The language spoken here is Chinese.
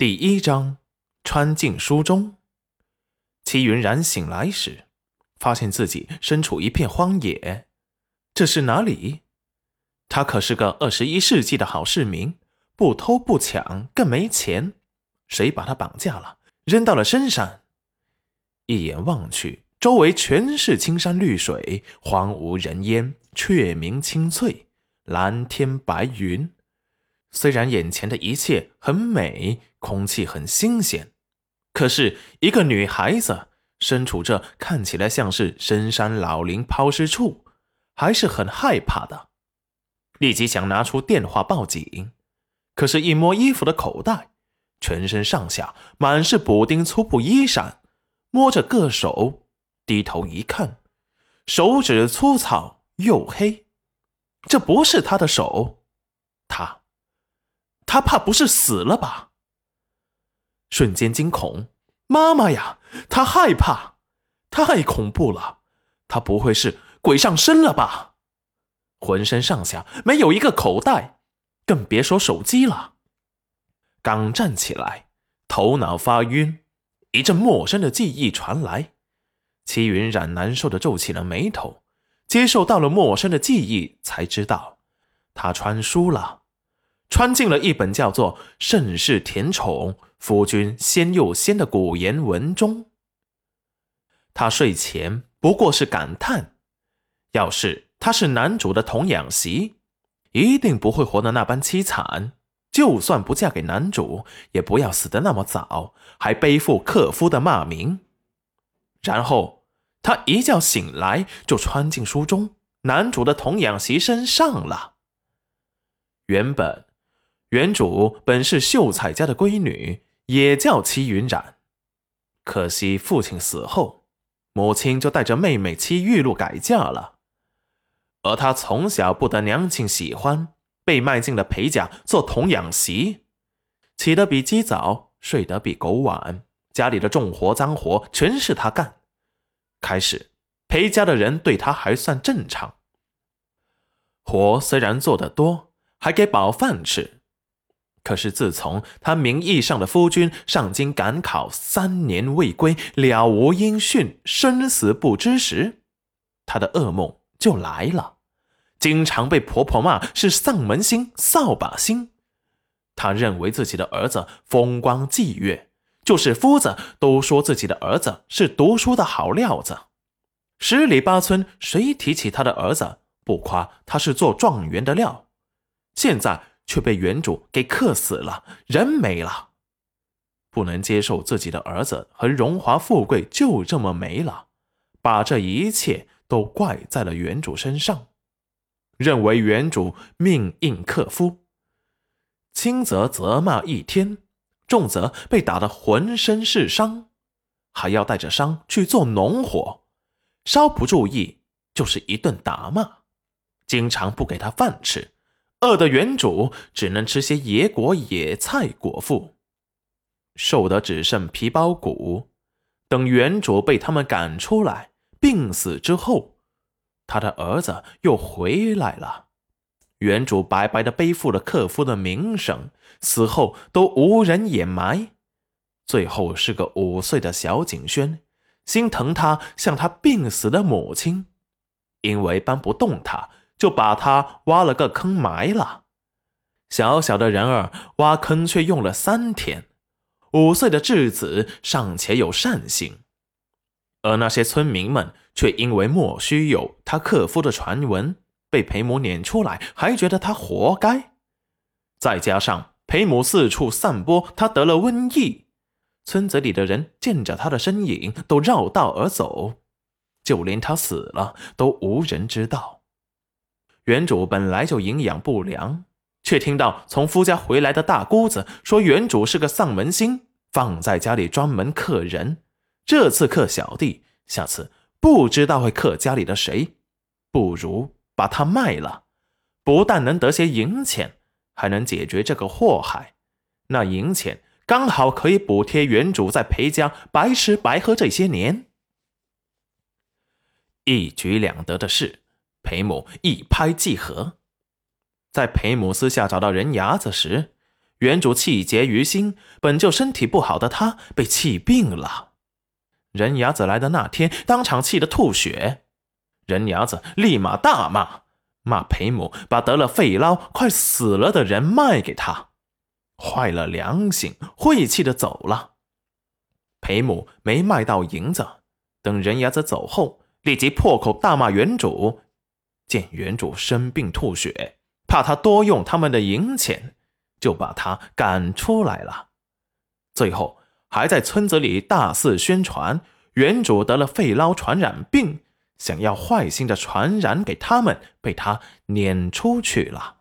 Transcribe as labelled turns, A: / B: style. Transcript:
A: 第一章，穿进书中。齐云然醒来时，发现自己身处一片荒野。这是哪里？他可是个二十一世纪的好市民，不偷不抢，更没钱。谁把他绑架了，扔到了深山？一眼望去，周围全是青山绿水，荒无人烟，雀鸣清脆，蓝天白云。虽然眼前的一切很美，空气很新鲜，可是一个女孩子身处这看起来像是深山老林抛尸处，还是很害怕的。立即想拿出电话报警，可是，一摸衣服的口袋，全身上下满是补丁粗布衣衫，摸着个手，低头一看，手指粗糙又黑，这不是他的手，他。他怕不是死了吧？瞬间惊恐，妈妈呀！他害怕，太恐怖了！他不会是鬼上身了吧？浑身上下没有一个口袋，更别说手机了。刚站起来，头脑发晕，一阵陌生的记忆传来。齐云冉难受的皱起了眉头，接受到了陌生的记忆，才知道他穿书了。穿进了一本叫做《盛世甜宠夫君仙又仙》的古言文中。他睡前不过是感叹：要是他是男主的童养媳，一定不会活得那般凄惨。就算不嫁给男主，也不要死得那么早，还背负克夫的骂名。然后他一觉醒来，就穿进书中男主的童养媳身上了。原本。原主本是秀才家的闺女，也叫戚云染。可惜父亲死后，母亲就带着妹妹戚玉露改嫁了。而她从小不得娘亲喜欢，被卖进了裴家做童养媳，起得比鸡早，睡得比狗晚，家里的重活脏活全是她干。开始，裴家的人对她还算正常，活虽然做得多，还给饱饭吃。可是，自从他名义上的夫君上京赶考三年未归，了无音讯，生死不知时，他的噩梦就来了，经常被婆婆骂是丧门星、扫把星。他认为自己的儿子风光霁月，就是夫子都说自己的儿子是读书的好料子。十里八村谁提起他的儿子，不夸他是做状元的料。现在。却被原主给克死了，人没了，不能接受自己的儿子和荣华富贵就这么没了，把这一切都怪在了原主身上，认为原主命硬克夫，轻则责骂一天，重则被打得浑身是伤，还要带着伤去做农活，稍不注意就是一顿打骂，经常不给他饭吃。饿的原主只能吃些野果野菜果腹，瘦得只剩皮包骨。等原主被他们赶出来，病死之后，他的儿子又回来了。原主白白的背负了克夫的名声，死后都无人掩埋。最后是个五岁的小景轩，心疼他像他病死的母亲，因为搬不动他。就把他挖了个坑埋了。小小的人儿挖坑却用了三天。五岁的稚子尚且有善心，而那些村民们却因为莫须有他克夫的传闻，被裴母撵出来，还觉得他活该。再加上裴母四处散播他得了瘟疫，村子里的人见着他的身影都绕道而走，就连他死了都无人知道。原主本来就营养不良，却听到从夫家回来的大姑子说原主是个丧门星，放在家里专门克人。这次克小弟，下次不知道会克家里的谁。不如把他卖了，不但能得些银钱，还能解决这个祸害。那银钱刚好可以补贴原主在裴家白吃白喝这些年。一举两得的事。裴母一拍即合，在裴母私下找到人牙子时，原主气结于心，本就身体不好的他被气病了。人牙子来的那天，当场气得吐血。人牙子立马大骂，骂裴母把得了肺痨、快死了的人卖给他，坏了良心，晦气的走了。裴母没卖到银子，等人牙子走后，立即破口大骂原主。见原主生病吐血，怕他多用他们的银钱，就把他赶出来了。最后还在村子里大肆宣传原主得了肺痨传染病，想要坏心的传染给他们，被他撵出去了。